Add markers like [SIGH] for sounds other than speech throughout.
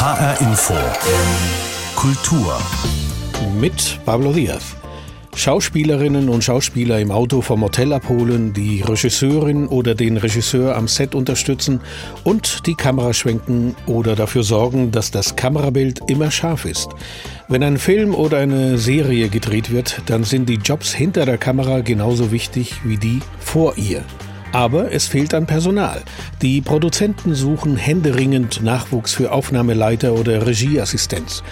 HR Info. Kultur. Mit Pablo Diaz. Schauspielerinnen und Schauspieler im Auto vom Hotel abholen, die Regisseurin oder den Regisseur am Set unterstützen und die Kamera schwenken oder dafür sorgen, dass das Kamerabild immer scharf ist. Wenn ein Film oder eine Serie gedreht wird, dann sind die Jobs hinter der Kamera genauso wichtig wie die vor ihr. Aber es fehlt an Personal. Die Produzenten suchen händeringend Nachwuchs für Aufnahmeleiter oder Regieassistenz.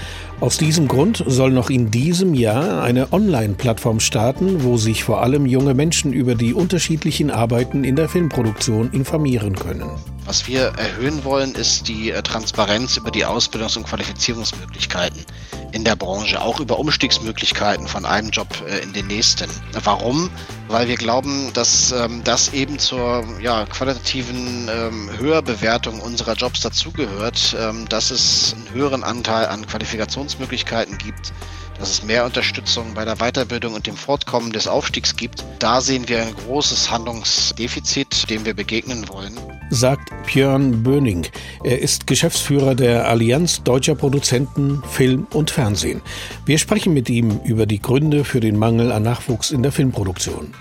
Aus diesem Grund soll noch in diesem Jahr eine Online-Plattform starten, wo sich vor allem junge Menschen über die unterschiedlichen Arbeiten in der Filmproduktion informieren können. Was wir erhöhen wollen, ist die äh, Transparenz über die Ausbildungs- und Qualifizierungsmöglichkeiten in der Branche, auch über Umstiegsmöglichkeiten von einem Job äh, in den nächsten. Warum? Weil wir glauben, dass ähm, das eben zur ja, qualitativen ähm, Höherbewertung unserer Jobs dazugehört, ähm, dass es einen höheren Anteil an Qualifikationsmöglichkeiten gibt, dass es mehr Unterstützung bei der Weiterbildung und dem Fortkommen des Aufstiegs gibt. Da sehen wir ein großes Handlungsdefizit, dem wir begegnen wollen. Sagt Björn Böning. Er ist Geschäftsführer der Allianz Deutscher Produzenten Film und Fernsehen. Wir sprechen mit ihm über die Gründe für den Mangel an Nachwuchs in der Filmproduktion.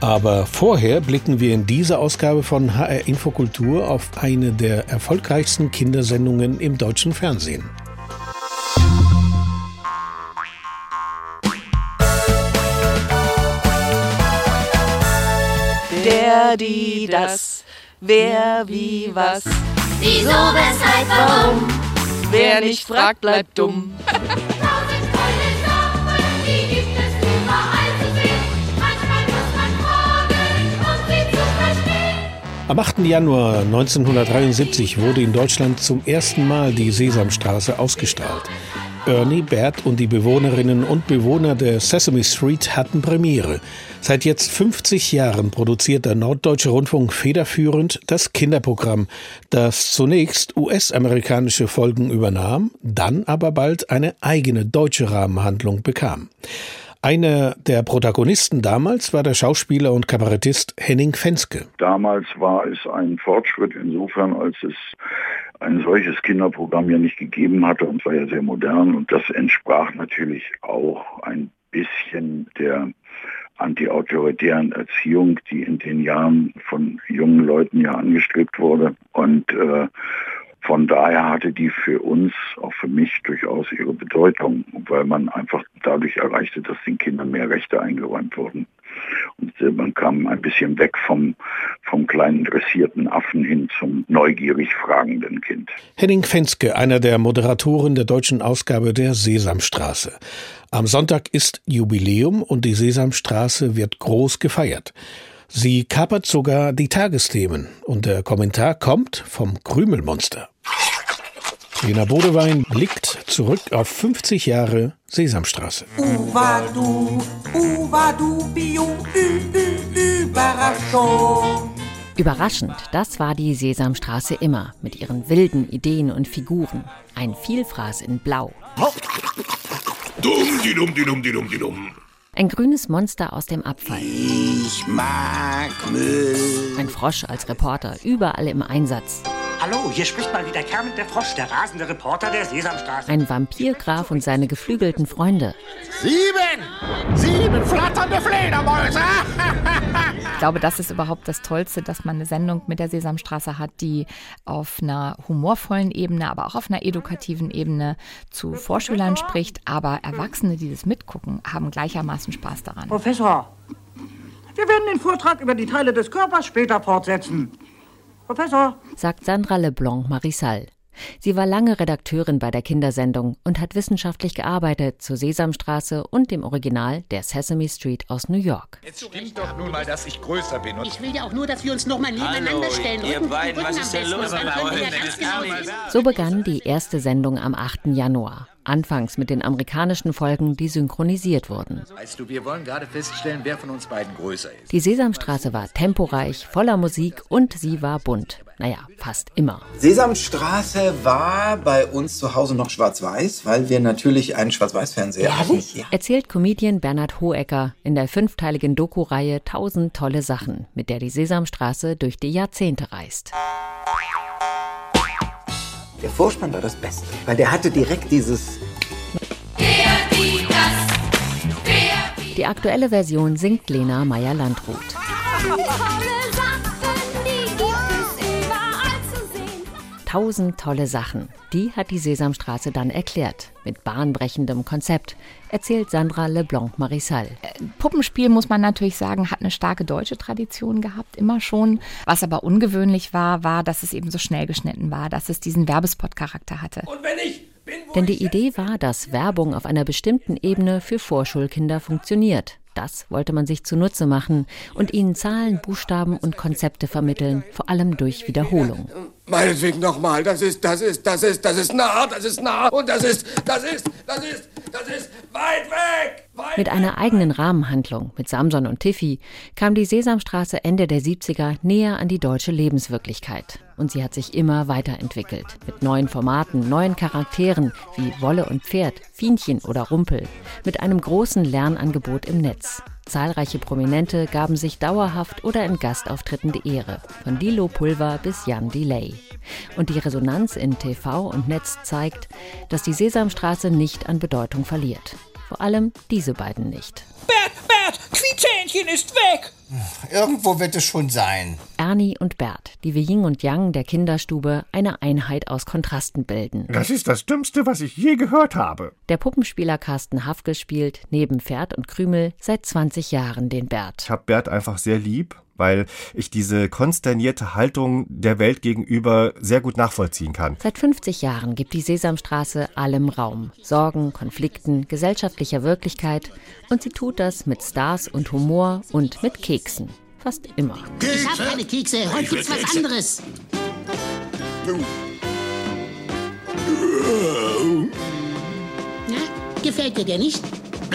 Aber vorher blicken wir in dieser Ausgabe von HR Infokultur auf eine der erfolgreichsten Kindersendungen im deutschen Fernsehen. Der, die, das, wer, wie, was. Wieso, weshalb, warum? Wer nicht fragt, bleibt dumm. Tausend tolle Sachen, die gibt es überall zu sehen. Manchmal muss man fragen, um sie zu verstehen. Am 8. Januar 1973 wurde in Deutschland zum ersten Mal die Sesamstraße ausgestrahlt. Ernie, Bert und die Bewohnerinnen und Bewohner der Sesame Street hatten Premiere. Seit jetzt 50 Jahren produziert der Norddeutsche Rundfunk federführend das Kinderprogramm, das zunächst US-amerikanische Folgen übernahm, dann aber bald eine eigene deutsche Rahmenhandlung bekam. Einer der Protagonisten damals war der Schauspieler und Kabarettist Henning Fenske. Damals war es ein Fortschritt insofern, als es ein solches Kinderprogramm ja nicht gegeben hatte und war ja sehr modern und das entsprach natürlich auch ein bisschen der antiautoritären Erziehung, die in den Jahren von jungen Leuten ja angestrebt wurde. Und äh, von daher hatte die für uns, auch für mich, durchaus ihre Bedeutung, weil man einfach dadurch erreichte, dass den Kindern mehr Rechte eingeräumt wurden. Und äh, man kam ein bisschen weg vom, vom kleinen dressierten Affen hin zum neugierig fragenden Kind. Henning Fenske, einer der Moderatoren der deutschen Ausgabe der Sesamstraße. Am Sonntag ist Jubiläum und die Sesamstraße wird groß gefeiert. Sie kapert sogar die Tagesthemen und der Kommentar kommt vom Krümelmonster. Lena Bodewein blickt zurück auf 50 Jahre Sesamstraße. Uvadu, Uvadu, Bio, Ü, Ü, Überraschung. Überraschend, das war die Sesamstraße immer, mit ihren wilden Ideen und Figuren. Ein Vielfraß in Blau. Dumm, die dumm, die dumm, die dumm, die dumm. Ein grünes Monster aus dem Abfall. Ich mag Müll. Ein Frosch als Reporter, überall im Einsatz. Hallo, hier spricht mal wieder Kermit der Frosch, der rasende Reporter der Sesamstraße. Ein Vampirgraf und seine geflügelten Freunde. Sieben! Sieben flatternde Fledermäuse! [LAUGHS] Ich glaube, das ist überhaupt das Tollste, dass man eine Sendung mit der Sesamstraße hat, die auf einer humorvollen Ebene, aber auch auf einer edukativen Ebene zu Vorschülern spricht. Aber Erwachsene, die das mitgucken, haben gleichermaßen Spaß daran. Professor, wir werden den Vortrag über die Teile des Körpers später fortsetzen. Professor, sagt Sandra Leblanc Marissal. Sie war lange Redakteurin bei der Kindersendung und hat wissenschaftlich gearbeitet zur Sesamstraße und dem Original der Sesame Street aus New York. Jetzt stimmt doch nun mal, dass ich größer bin. Und Ich will ja auch nur, dass wir uns noch mal nebeneinander stellen. ihr Rücken, beiden, Rücken was am ist denn besten. los genau. So begann die erste Sendung am 8. Januar. Anfangs mit den amerikanischen Folgen, die synchronisiert wurden. Weißt du, wir wollen gerade feststellen, wer von uns beiden größer ist. Die Sesamstraße war temporeich, voller Musik und sie war bunt. Naja, fast immer. Sesamstraße war bei uns zu Hause noch schwarz-weiß, weil wir natürlich einen Schwarz-Weiß-Fernseher hatten. Ja. Erzählt Comedian Bernhard Hohecker in der fünfteiligen Doku-Reihe Tausend tolle Sachen, mit der die Sesamstraße durch die Jahrzehnte reist. Der Vorspann war das Beste, weil der hatte direkt dieses Die aktuelle Version singt Lena Meyer-Landrut. Tausend tolle Sachen. Die hat die Sesamstraße dann erklärt. Mit bahnbrechendem Konzept, erzählt Sandra Leblanc-Marissal. Puppenspiel, muss man natürlich sagen, hat eine starke deutsche Tradition gehabt, immer schon. Was aber ungewöhnlich war, war, dass es eben so schnell geschnitten war, dass es diesen Werbespot-Charakter hatte. Und wenn ich Denn die Idee war, dass Werbung auf einer bestimmten Ebene für Vorschulkinder funktioniert. Das wollte man sich zunutze machen und ihnen Zahlen, Buchstaben und Konzepte vermitteln, vor allem durch Wiederholung. Meinetwegen nochmal, das ist, das ist, das ist, das ist nah, das ist nah und das ist, das ist, das ist, das ist weit weg! Mit einer eigenen Rahmenhandlung mit Samson und Tiffy kam die Sesamstraße Ende der 70er näher an die deutsche Lebenswirklichkeit. Und sie hat sich immer weiterentwickelt. Mit neuen Formaten, neuen Charakteren wie Wolle und Pferd, Fienchen oder Rumpel. Mit einem großen Lernangebot im Netz. Zahlreiche Prominente gaben sich dauerhaft oder in Gastauftritten die Ehre, von Dilo Pulver bis Jan Delay. Und die Resonanz in TV und Netz zeigt, dass die Sesamstraße nicht an Bedeutung verliert. Vor allem diese beiden nicht. Bert, Bert, Quietschähnchen ist weg! Irgendwo wird es schon sein. Ernie und Bert, die wie Yin und Yang der Kinderstube eine Einheit aus Kontrasten bilden. Das ist das Dümmste, was ich je gehört habe. Der Puppenspieler Carsten Hafke spielt neben Pferd und Krümel seit 20 Jahren den Bert. Ich habe Bert einfach sehr lieb, weil ich diese konsternierte Haltung der Welt gegenüber sehr gut nachvollziehen kann. Seit 50 Jahren gibt die Sesamstraße allem Raum. Sorgen, Konflikten, gesellschaftlicher Wirklichkeit. Und sie tut das mit Stars und Humor und mit Keksen. Fast immer. Ich hab keine Kekse, heute gibt's was anderes. Na, gefällt dir der nicht?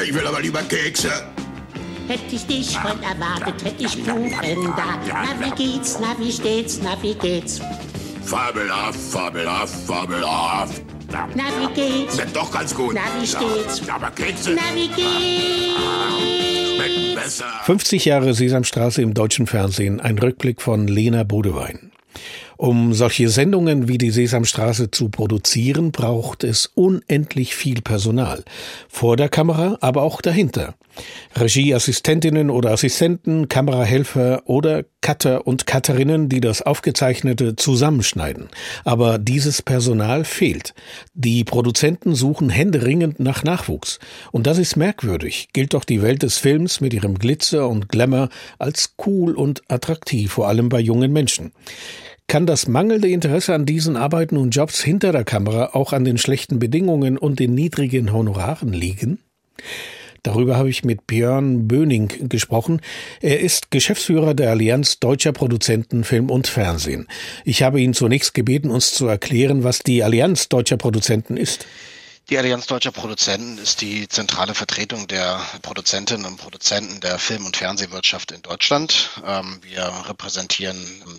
Ich will aber lieber Kekse. Hätte ich dich heute erwartet, hätte ich Kuchen da. Na, wie geht's, na, wie steht's, na, wie geht's? Fabelhaft, fabelhaft, fabelhaft. Na, wie geht's? Schmeckt doch ganz gut. Na, wie steht's? Ja, aber Kekse Na, wie geht's? Schmecken besser. 50 Jahre Sesamstraße im deutschen Fernsehen, ein Rückblick von Lena Bodewein. Um solche Sendungen wie die Sesamstraße zu produzieren, braucht es unendlich viel Personal. Vor der Kamera, aber auch dahinter. Regieassistentinnen oder Assistenten, Kamerahelfer oder Cutter und Cutterinnen, die das Aufgezeichnete zusammenschneiden. Aber dieses Personal fehlt. Die Produzenten suchen händeringend nach Nachwuchs. Und das ist merkwürdig, gilt doch die Welt des Films mit ihrem Glitzer und Glamour als cool und attraktiv, vor allem bei jungen Menschen. Kann das mangelnde Interesse an diesen Arbeiten und Jobs hinter der Kamera auch an den schlechten Bedingungen und den niedrigen Honoraren liegen? Darüber habe ich mit Björn Böning gesprochen. Er ist Geschäftsführer der Allianz Deutscher Produzenten Film und Fernsehen. Ich habe ihn zunächst gebeten, uns zu erklären, was die Allianz Deutscher Produzenten ist. Die Allianz Deutscher Produzenten ist die zentrale Vertretung der Produzentinnen und Produzenten der Film- und Fernsehwirtschaft in Deutschland. Ähm, wir repräsentieren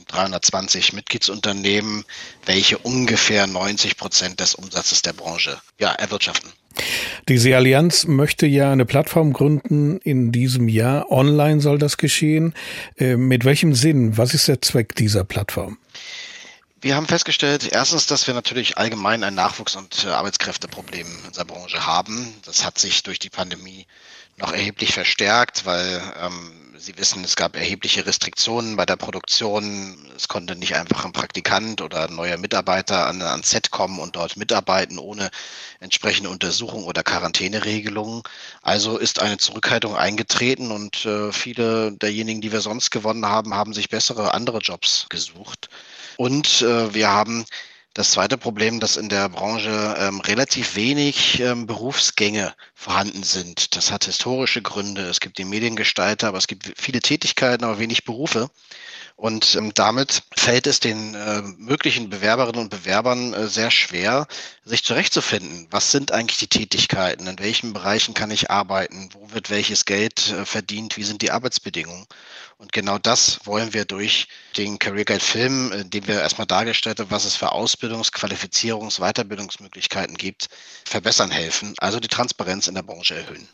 320 Mitgliedsunternehmen, welche ungefähr 90 Prozent des Umsatzes der Branche ja, erwirtschaften. Diese Allianz möchte ja eine Plattform gründen in diesem Jahr. Online soll das geschehen. Äh, mit welchem Sinn? Was ist der Zweck dieser Plattform? Wir haben festgestellt, erstens, dass wir natürlich allgemein ein Nachwuchs- und äh, Arbeitskräfteproblem in unserer Branche haben. Das hat sich durch die Pandemie noch erheblich verstärkt, weil ähm, Sie wissen, es gab erhebliche Restriktionen bei der Produktion. Es konnte nicht einfach ein Praktikant oder ein neuer Mitarbeiter an, ans Set kommen und dort mitarbeiten ohne entsprechende Untersuchung oder Quarantäneregelungen. Also ist eine Zurückhaltung eingetreten und äh, viele derjenigen, die wir sonst gewonnen haben, haben sich bessere andere Jobs gesucht. Und äh, wir haben das zweite Problem, dass in der Branche ähm, relativ wenig ähm, Berufsgänge vorhanden sind. Das hat historische Gründe. Es gibt die Mediengestalter, aber es gibt viele Tätigkeiten, aber wenig Berufe. Und ähm, damit fällt es den äh, möglichen Bewerberinnen und Bewerbern äh, sehr schwer, sich zurechtzufinden. Was sind eigentlich die Tätigkeiten? In welchen Bereichen kann ich arbeiten? Wo wird welches Geld äh, verdient? Wie sind die Arbeitsbedingungen? Und genau das wollen wir durch den Career Guide Film, in dem wir erstmal dargestellt haben, was es für Ausbildungs-, Qualifizierungs-, Weiterbildungsmöglichkeiten gibt, verbessern helfen. Also die Transparenz in der Branche erhöhen.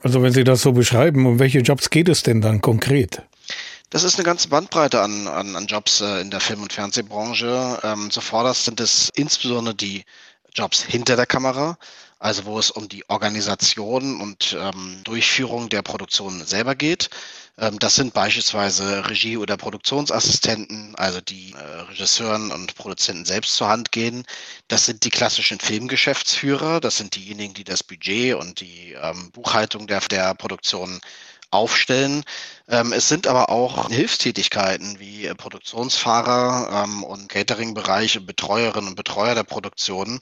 Also wenn Sie das so beschreiben, um welche Jobs geht es denn dann konkret? Das ist eine ganze Bandbreite an, an, an Jobs äh, in der Film- und Fernsehbranche. Ähm, zuvorderst sind es insbesondere die Jobs hinter der Kamera, also wo es um die Organisation und ähm, Durchführung der Produktion selber geht. Ähm, das sind beispielsweise Regie- oder Produktionsassistenten, also die äh, Regisseuren und Produzenten selbst zur Hand gehen. Das sind die klassischen Filmgeschäftsführer, das sind diejenigen, die das Budget und die ähm, Buchhaltung der, der Produktion aufstellen. Ähm, es sind aber auch Hilfstätigkeiten wie äh, Produktionsfahrer ähm, und Catering-Bereich und Betreuerinnen und Betreuer der Produktion,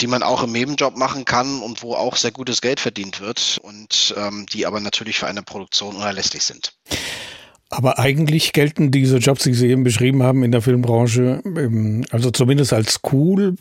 die man auch im Nebenjob machen kann und wo auch sehr gutes Geld verdient wird und ähm, die aber natürlich für eine Produktion unerlässlich sind. Aber eigentlich gelten diese Jobs, die Sie eben beschrieben haben in der Filmbranche, ähm, also zumindest als cool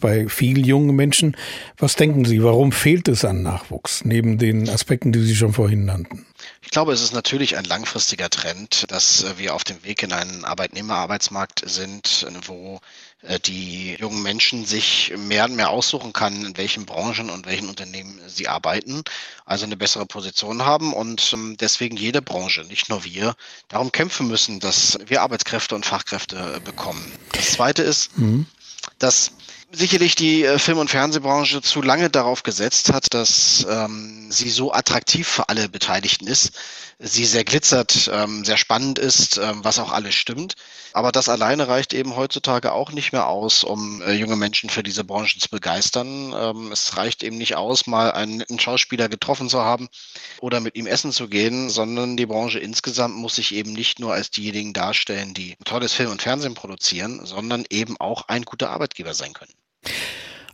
bei vielen jungen Menschen. Was denken Sie, warum fehlt es an Nachwuchs, neben den Aspekten, die Sie schon vorhin nannten? Ich glaube, es ist natürlich ein langfristiger Trend, dass äh, wir auf dem Weg in einen Arbeitnehmerarbeitsmarkt sind, wo äh, die jungen Menschen sich mehr und mehr aussuchen kann, in welchen Branchen und welchen Unternehmen sie arbeiten, also eine bessere Position haben und ähm, deswegen jede Branche, nicht nur wir, darum kämpfen müssen, dass wir Arbeitskräfte und Fachkräfte äh, bekommen. Das Zweite ist, mhm. dass sicherlich die äh, Film- und Fernsehbranche zu lange darauf gesetzt hat, dass ähm, sie so attraktiv für alle Beteiligten ist, sie sehr glitzert, ähm, sehr spannend ist, ähm, was auch alles stimmt. Aber das alleine reicht eben heutzutage auch nicht mehr aus, um äh, junge Menschen für diese Branche zu begeistern. Ähm, es reicht eben nicht aus, mal einen, einen Schauspieler getroffen zu haben oder mit ihm essen zu gehen, sondern die Branche insgesamt muss sich eben nicht nur als diejenigen darstellen, die tolles Film und Fernsehen produzieren, sondern eben auch ein guter Arbeitgeber sein können.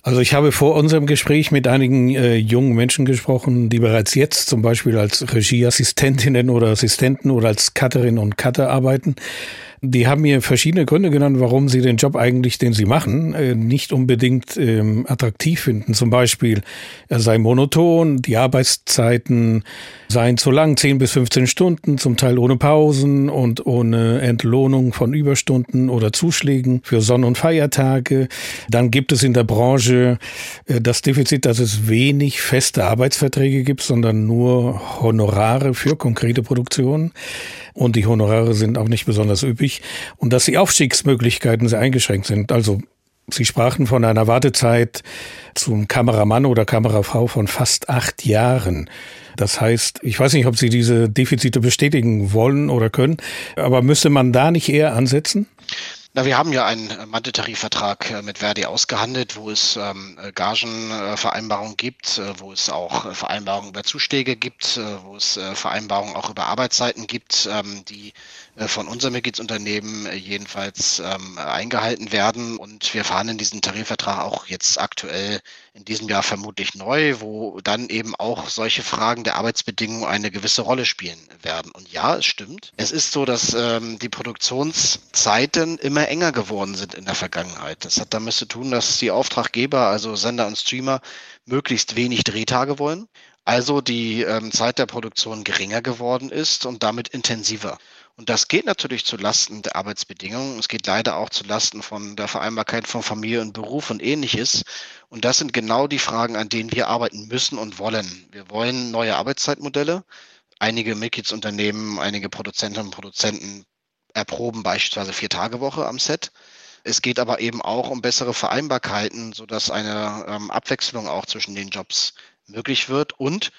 Also ich habe vor unserem Gespräch mit einigen äh, jungen Menschen gesprochen, die bereits jetzt zum Beispiel als Regieassistentinnen oder Assistenten oder als Cutterin und Cutter arbeiten. Die haben mir verschiedene Gründe genannt, warum sie den Job eigentlich, den sie machen, äh, nicht unbedingt ähm, attraktiv finden. Zum Beispiel, er sei monoton, die Arbeitszeiten seien zu lang, 10 bis 15 Stunden, zum Teil ohne Pausen und ohne Entlohnung von Überstunden oder Zuschlägen für Sonn- und Feiertage. Dann gibt es in der Branche äh, das Defizit, dass es wenig feste Arbeitsverträge gibt, sondern nur Honorare für konkrete Produktionen. Und die Honorare sind auch nicht besonders üppig. Und dass die Aufstiegsmöglichkeiten sehr eingeschränkt sind. Also Sie sprachen von einer Wartezeit zum Kameramann oder Kamerafrau von fast acht Jahren. Das heißt, ich weiß nicht, ob Sie diese Defizite bestätigen wollen oder können, aber müsste man da nicht eher ansetzen? Na, wir haben ja einen Manteltarifvertrag äh, mit Verdi ausgehandelt, wo es ähm, Gagenvereinbarungen gibt, äh, wo es auch Vereinbarungen über Zuschläge gibt, äh, wo es äh, Vereinbarungen auch über Arbeitszeiten gibt, ähm, die äh, von unserem Mitgliedsunternehmen äh, jedenfalls ähm, eingehalten werden. Und wir verhandeln diesen Tarifvertrag auch jetzt aktuell in diesem Jahr vermutlich neu, wo dann eben auch solche Fragen der Arbeitsbedingungen eine gewisse Rolle spielen werden. Und ja, es stimmt. Es ist so, dass ähm, die Produktionszeiten immer enger geworden sind in der Vergangenheit. Das hat damit zu tun, dass die Auftraggeber, also Sender und Streamer, möglichst wenig Drehtage wollen. Also die ähm, Zeit der Produktion geringer geworden ist und damit intensiver. Und das geht natürlich zu Lasten der Arbeitsbedingungen. Es geht leider auch zu Lasten von der Vereinbarkeit von Familie und Beruf und ähnliches. Und das sind genau die Fragen, an denen wir arbeiten müssen und wollen. Wir wollen neue Arbeitszeitmodelle. Einige Mitgliedsunternehmen, einige Produzentinnen und Produzenten erproben beispielsweise vier Tage Woche am Set. Es geht aber eben auch um bessere Vereinbarkeiten, sodass eine ähm, Abwechslung auch zwischen den Jobs möglich wird und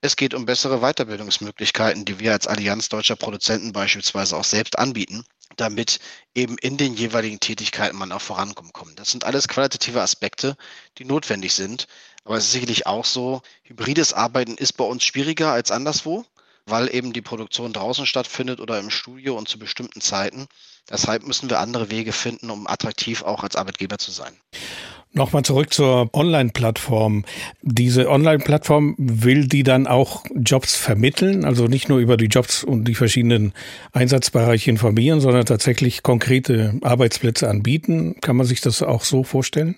es geht um bessere Weiterbildungsmöglichkeiten, die wir als Allianz deutscher Produzenten beispielsweise auch selbst anbieten, damit eben in den jeweiligen Tätigkeiten man auch vorankommen kann. Das sind alles qualitative Aspekte, die notwendig sind. Aber es ist sicherlich auch so, hybrides Arbeiten ist bei uns schwieriger als anderswo, weil eben die Produktion draußen stattfindet oder im Studio und zu bestimmten Zeiten. Deshalb müssen wir andere Wege finden, um attraktiv auch als Arbeitgeber zu sein. Nochmal zurück zur Online-Plattform. Diese Online-Plattform will die dann auch Jobs vermitteln, also nicht nur über die Jobs und die verschiedenen Einsatzbereiche informieren, sondern tatsächlich konkrete Arbeitsplätze anbieten. Kann man sich das auch so vorstellen?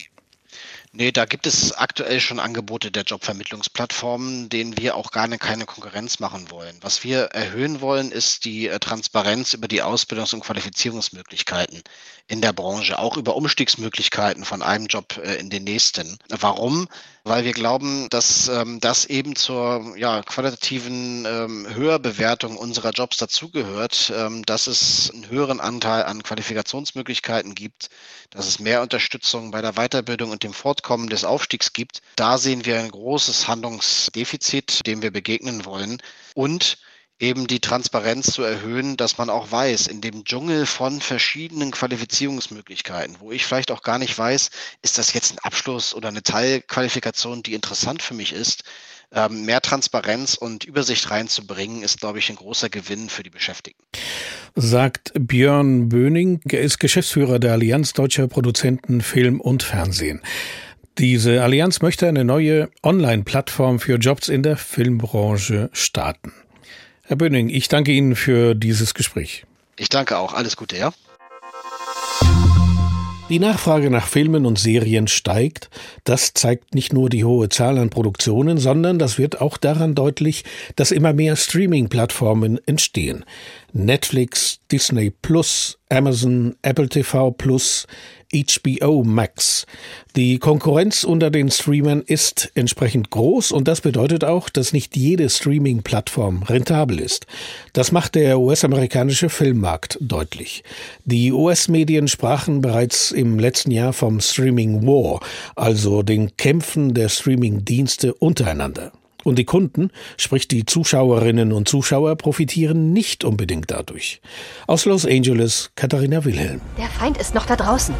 Nee, da gibt es aktuell schon Angebote der Jobvermittlungsplattformen, denen wir auch gar keine Konkurrenz machen wollen. Was wir erhöhen wollen, ist die äh, Transparenz über die Ausbildungs- und Qualifizierungsmöglichkeiten in der Branche, auch über Umstiegsmöglichkeiten von einem Job äh, in den nächsten. Warum? Weil wir glauben, dass ähm, das eben zur ja, qualitativen ähm, Höherbewertung unserer Jobs dazugehört, ähm, dass es einen höheren Anteil an Qualifikationsmöglichkeiten gibt, dass es mehr Unterstützung bei der Weiterbildung und dem Fortkommen des Aufstiegs gibt. Da sehen wir ein großes Handlungsdefizit, dem wir begegnen wollen. Und eben die Transparenz zu erhöhen, dass man auch weiß, in dem Dschungel von verschiedenen Qualifizierungsmöglichkeiten, wo ich vielleicht auch gar nicht weiß, ist das jetzt ein Abschluss oder eine Teilqualifikation, die interessant für mich ist, ähm, mehr Transparenz und Übersicht reinzubringen, ist, glaube ich, ein großer Gewinn für die Beschäftigten. Sagt Björn Böning, er ist Geschäftsführer der Allianz Deutscher Produzenten Film und Fernsehen. Diese Allianz möchte eine neue Online-Plattform für Jobs in der Filmbranche starten. Herr Böning, ich danke Ihnen für dieses Gespräch. Ich danke auch. Alles Gute, ja? Die Nachfrage nach Filmen und Serien steigt. Das zeigt nicht nur die hohe Zahl an Produktionen, sondern das wird auch daran deutlich, dass immer mehr Streaming-Plattformen entstehen. Netflix, Disney Plus, Amazon, Apple TV Plus, HBO Max. Die Konkurrenz unter den Streamern ist entsprechend groß und das bedeutet auch, dass nicht jede Streaming-Plattform rentabel ist. Das macht der US-amerikanische Filmmarkt deutlich. Die US-Medien sprachen bereits im letzten Jahr vom Streaming War, also den Kämpfen der Streaming-Dienste untereinander. Und die Kunden, sprich die Zuschauerinnen und Zuschauer, profitieren nicht unbedingt dadurch. Aus Los Angeles, Katharina Wilhelm. Der Feind ist noch da draußen.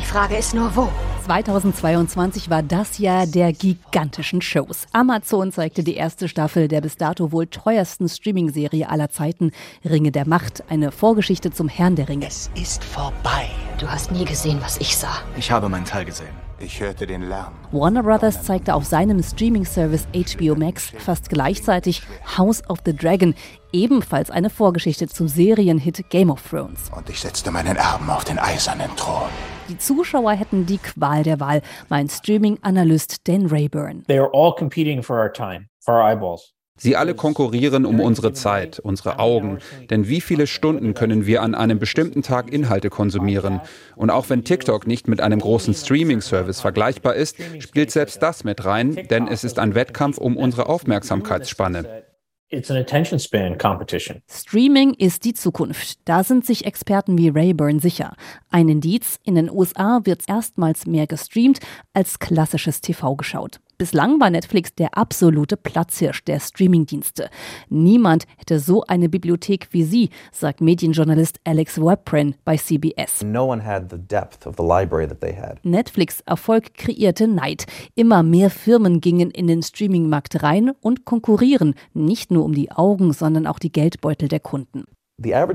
Die Frage ist nur, wo? 2022 war das Jahr der gigantischen Shows. Amazon zeigte die erste Staffel der bis dato wohl teuersten Streaming-Serie aller Zeiten, Ringe der Macht, eine Vorgeschichte zum Herrn der Ringe. Es ist vorbei. Du hast nie gesehen, was ich sah. Ich habe meinen Teil gesehen. Ich hörte den Lärm. Warner Brothers zeigte auf seinem Streaming-Service HBO Max fast gleichzeitig House of the Dragon, ebenfalls eine Vorgeschichte zum Serienhit Game of Thrones. Und ich setzte meinen Erben auf den eisernen Thron. Die Zuschauer hätten die Qual der Wahl, mein Streaming-Analyst Dan Rayburn. They are all competing for our time, for our eyeballs. Sie alle konkurrieren um unsere Zeit, unsere Augen. Denn wie viele Stunden können wir an einem bestimmten Tag Inhalte konsumieren? Und auch wenn TikTok nicht mit einem großen Streaming-Service vergleichbar ist, spielt selbst das mit rein, denn es ist ein Wettkampf um unsere Aufmerksamkeitsspanne. It's an attention span competition. Streaming ist die Zukunft. Da sind sich Experten wie Rayburn sicher. Ein Indiz, in den USA wird erstmals mehr gestreamt als klassisches TV geschaut. Bislang war Netflix der absolute Platzhirsch der Streamingdienste. Niemand hätte so eine Bibliothek wie sie, sagt Medienjournalist Alex Webprin bei CBS. No one had the depth of the library that they had. Netflix Erfolg kreierte Neid. Immer mehr Firmen gingen in den Streamingmarkt rein und konkurrieren, nicht nur um die Augen, sondern auch die Geldbeutel der Kunden. Der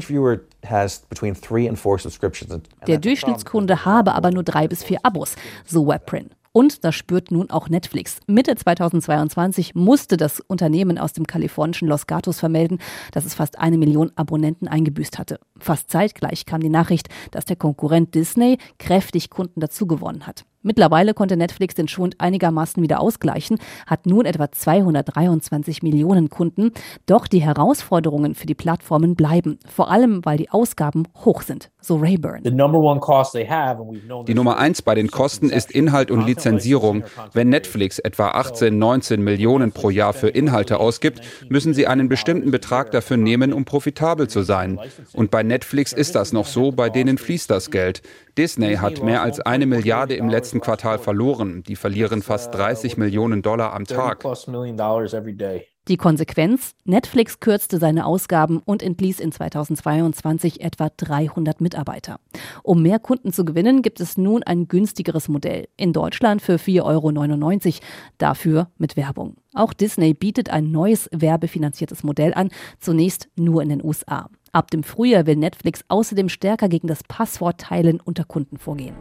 Durchschnittskunde habe aber nur drei bis vier Abos, so Webprin. Und das spürt nun auch Netflix. Mitte 2022 musste das Unternehmen aus dem kalifornischen Los Gatos vermelden, dass es fast eine Million Abonnenten eingebüßt hatte. Fast zeitgleich kam die Nachricht, dass der Konkurrent Disney kräftig Kunden dazugewonnen hat. Mittlerweile konnte Netflix den Schwund einigermaßen wieder ausgleichen, hat nun etwa 223 Millionen Kunden. Doch die Herausforderungen für die Plattformen bleiben, vor allem weil die Ausgaben hoch sind, so Rayburn. Die Nummer eins bei den Kosten ist Inhalt und Lizenzierung. Wenn Netflix etwa 18, 19 Millionen pro Jahr für Inhalte ausgibt, müssen sie einen bestimmten Betrag dafür nehmen, um profitabel zu sein. Und bei Netflix ist das noch so, bei denen fließt das Geld. Disney hat mehr als eine Milliarde im letzten Quartal verloren. Die verlieren fast 30 Millionen Dollar am Tag. Die Konsequenz? Netflix kürzte seine Ausgaben und entließ in 2022 etwa 300 Mitarbeiter. Um mehr Kunden zu gewinnen, gibt es nun ein günstigeres Modell. In Deutschland für 4,99 Euro, dafür mit Werbung. Auch Disney bietet ein neues werbefinanziertes Modell an, zunächst nur in den USA. Ab dem Frühjahr will Netflix außerdem stärker gegen das Passwortteilen unter Kunden vorgehen.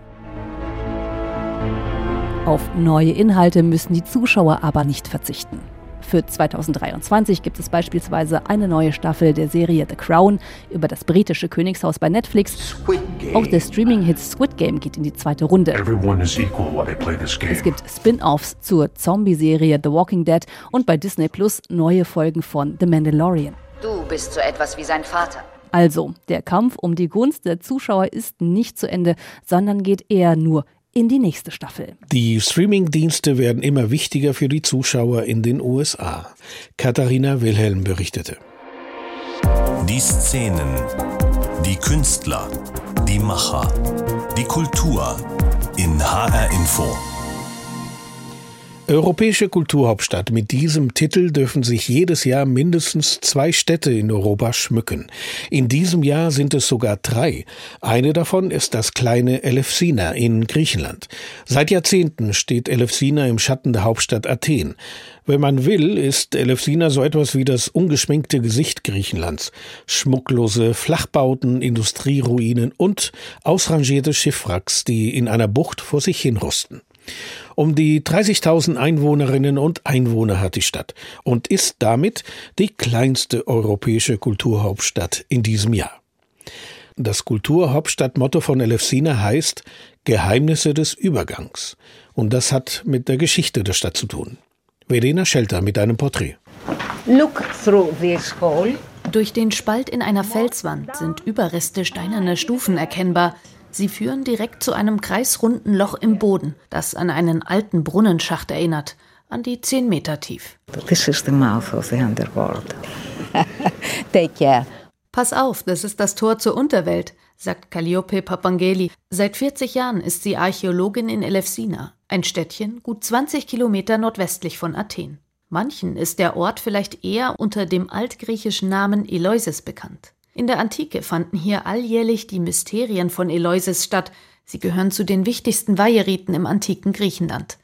Auf neue Inhalte müssen die Zuschauer aber nicht verzichten. Für 2023 gibt es beispielsweise eine neue Staffel der Serie The Crown über das britische Königshaus bei Netflix. Auch der Streaming-Hit Squid Game geht in die zweite Runde. Es gibt Spin-offs zur Zombie-Serie The Walking Dead und bei Disney Plus neue Folgen von The Mandalorian. Du bist so etwas wie sein Vater. Also, der Kampf um die Gunst der Zuschauer ist nicht zu Ende, sondern geht eher nur in die nächste Staffel. Die Streaming-Dienste werden immer wichtiger für die Zuschauer in den USA. Katharina Wilhelm berichtete. Die Szenen, die Künstler, die Macher, die Kultur in HR Info. Europäische Kulturhauptstadt. Mit diesem Titel dürfen sich jedes Jahr mindestens zwei Städte in Europa schmücken. In diesem Jahr sind es sogar drei. Eine davon ist das kleine Elefsina in Griechenland. Seit Jahrzehnten steht Elefsina im Schatten der Hauptstadt Athen. Wenn man will, ist Elefsina so etwas wie das ungeschminkte Gesicht Griechenlands. Schmucklose Flachbauten, Industrieruinen und ausrangierte Schiffwracks, die in einer Bucht vor sich hinrusten. Um die 30.000 Einwohnerinnen und Einwohner hat die Stadt und ist damit die kleinste europäische Kulturhauptstadt in diesem Jahr. Das Kulturhauptstadtmotto von Elefsina heißt Geheimnisse des Übergangs. Und das hat mit der Geschichte der Stadt zu tun. Verena Schelter mit einem Porträt. Look through this hole. Durch den Spalt in einer Felswand sind Überreste steinerner Stufen erkennbar, Sie führen direkt zu einem kreisrunden Loch im Boden, das an einen alten Brunnenschacht erinnert, an die 10 Meter tief. This is the mouth of the underworld. Take care. Pass auf, das ist das Tor zur Unterwelt, sagt Calliope Papangeli. Seit 40 Jahren ist sie Archäologin in Elefsina, ein Städtchen gut 20 Kilometer nordwestlich von Athen. Manchen ist der Ort vielleicht eher unter dem altgriechischen Namen Eleusis bekannt. In der Antike fanden hier alljährlich die Mysterien von Eleusis statt. Sie gehören zu den wichtigsten Weiheriten im antiken Griechenland.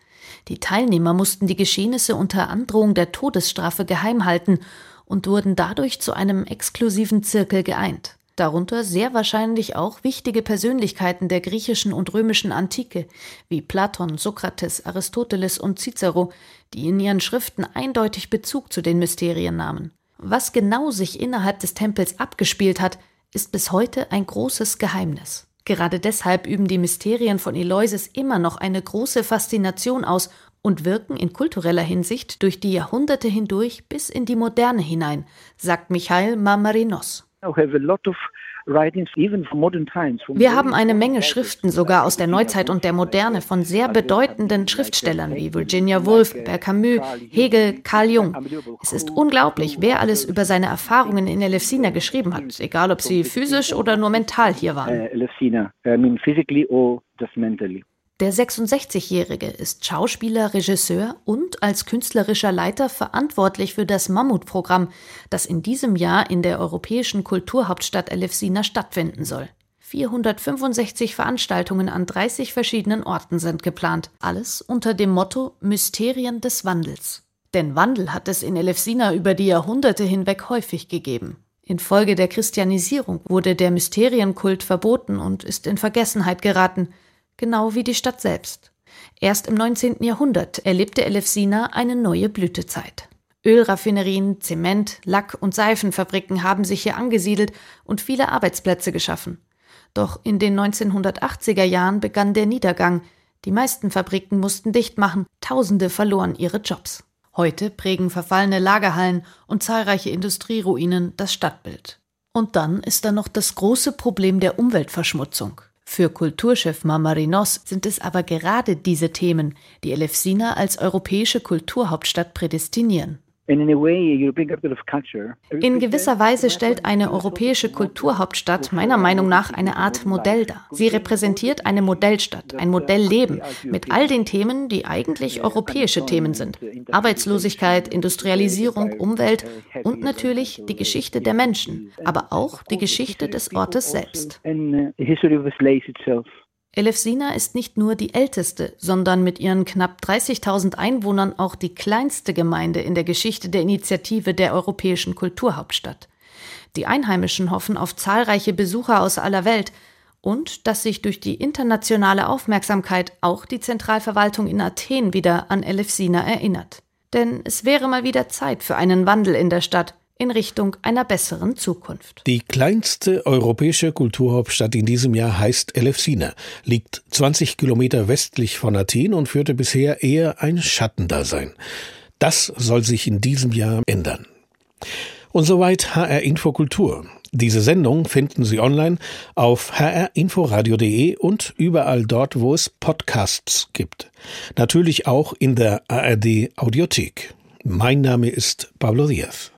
Die Teilnehmer mussten die Geschehnisse unter Androhung der Todesstrafe geheim halten und wurden dadurch zu einem exklusiven Zirkel geeint. Darunter sehr wahrscheinlich auch wichtige Persönlichkeiten der griechischen und römischen Antike, wie Platon, Sokrates, Aristoteles und Cicero, die in ihren Schriften eindeutig Bezug zu den Mysterien nahmen. Was genau sich innerhalb des Tempels abgespielt hat, ist bis heute ein großes Geheimnis. Gerade deshalb üben die Mysterien von Eleusis immer noch eine große Faszination aus und wirken in kultureller Hinsicht durch die Jahrhunderte hindurch bis in die Moderne hinein, sagt Michael Marmarinos. Wir haben eine Menge Schriften sogar aus der Neuzeit und der Moderne von sehr bedeutenden Schriftstellern wie Virginia Woolf, Albert Camus, Hegel, Carl Jung. Es ist unglaublich, wer alles über seine Erfahrungen in Elefsina geschrieben hat, egal ob sie physisch oder nur mental hier waren. Der 66-Jährige ist Schauspieler, Regisseur und als künstlerischer Leiter verantwortlich für das Mammutprogramm, das in diesem Jahr in der europäischen Kulturhauptstadt Elefsina stattfinden soll. 465 Veranstaltungen an 30 verschiedenen Orten sind geplant, alles unter dem Motto Mysterien des Wandels. Denn Wandel hat es in Elefsina über die Jahrhunderte hinweg häufig gegeben. Infolge der Christianisierung wurde der Mysterienkult verboten und ist in Vergessenheit geraten – genau wie die Stadt selbst. Erst im 19. Jahrhundert erlebte Elefsina eine neue Blütezeit. Ölraffinerien, Zement, Lack- und Seifenfabriken haben sich hier angesiedelt und viele Arbeitsplätze geschaffen. Doch in den 1980er Jahren begann der Niedergang. Die meisten Fabriken mussten dicht machen, Tausende verloren ihre Jobs. Heute prägen verfallene Lagerhallen und zahlreiche Industrieruinen das Stadtbild. Und dann ist da noch das große Problem der Umweltverschmutzung. Für Kulturchef Mamarinos sind es aber gerade diese Themen, die Elefsina als europäische Kulturhauptstadt prädestinieren. In gewisser Weise stellt eine europäische Kulturhauptstadt meiner Meinung nach eine Art Modell dar. Sie repräsentiert eine Modellstadt, ein Modellleben mit all den Themen, die eigentlich europäische Themen sind. Arbeitslosigkeit, Industrialisierung, Umwelt und natürlich die Geschichte der Menschen, aber auch die Geschichte des Ortes selbst. Elefsina ist nicht nur die älteste, sondern mit ihren knapp 30.000 Einwohnern auch die kleinste Gemeinde in der Geschichte der Initiative der Europäischen Kulturhauptstadt. Die Einheimischen hoffen auf zahlreiche Besucher aus aller Welt und dass sich durch die internationale Aufmerksamkeit auch die Zentralverwaltung in Athen wieder an Elefsina erinnert. Denn es wäre mal wieder Zeit für einen Wandel in der Stadt in Richtung einer besseren Zukunft. Die kleinste europäische Kulturhauptstadt in diesem Jahr heißt Elefsina, liegt 20 Kilometer westlich von Athen und führte bisher eher ein Schattendasein. Das soll sich in diesem Jahr ändern. Und soweit HR Infokultur. Diese Sendung finden Sie online auf hrinforadio.de und überall dort, wo es Podcasts gibt. Natürlich auch in der ARD Audiothek. Mein Name ist Pablo Diaz.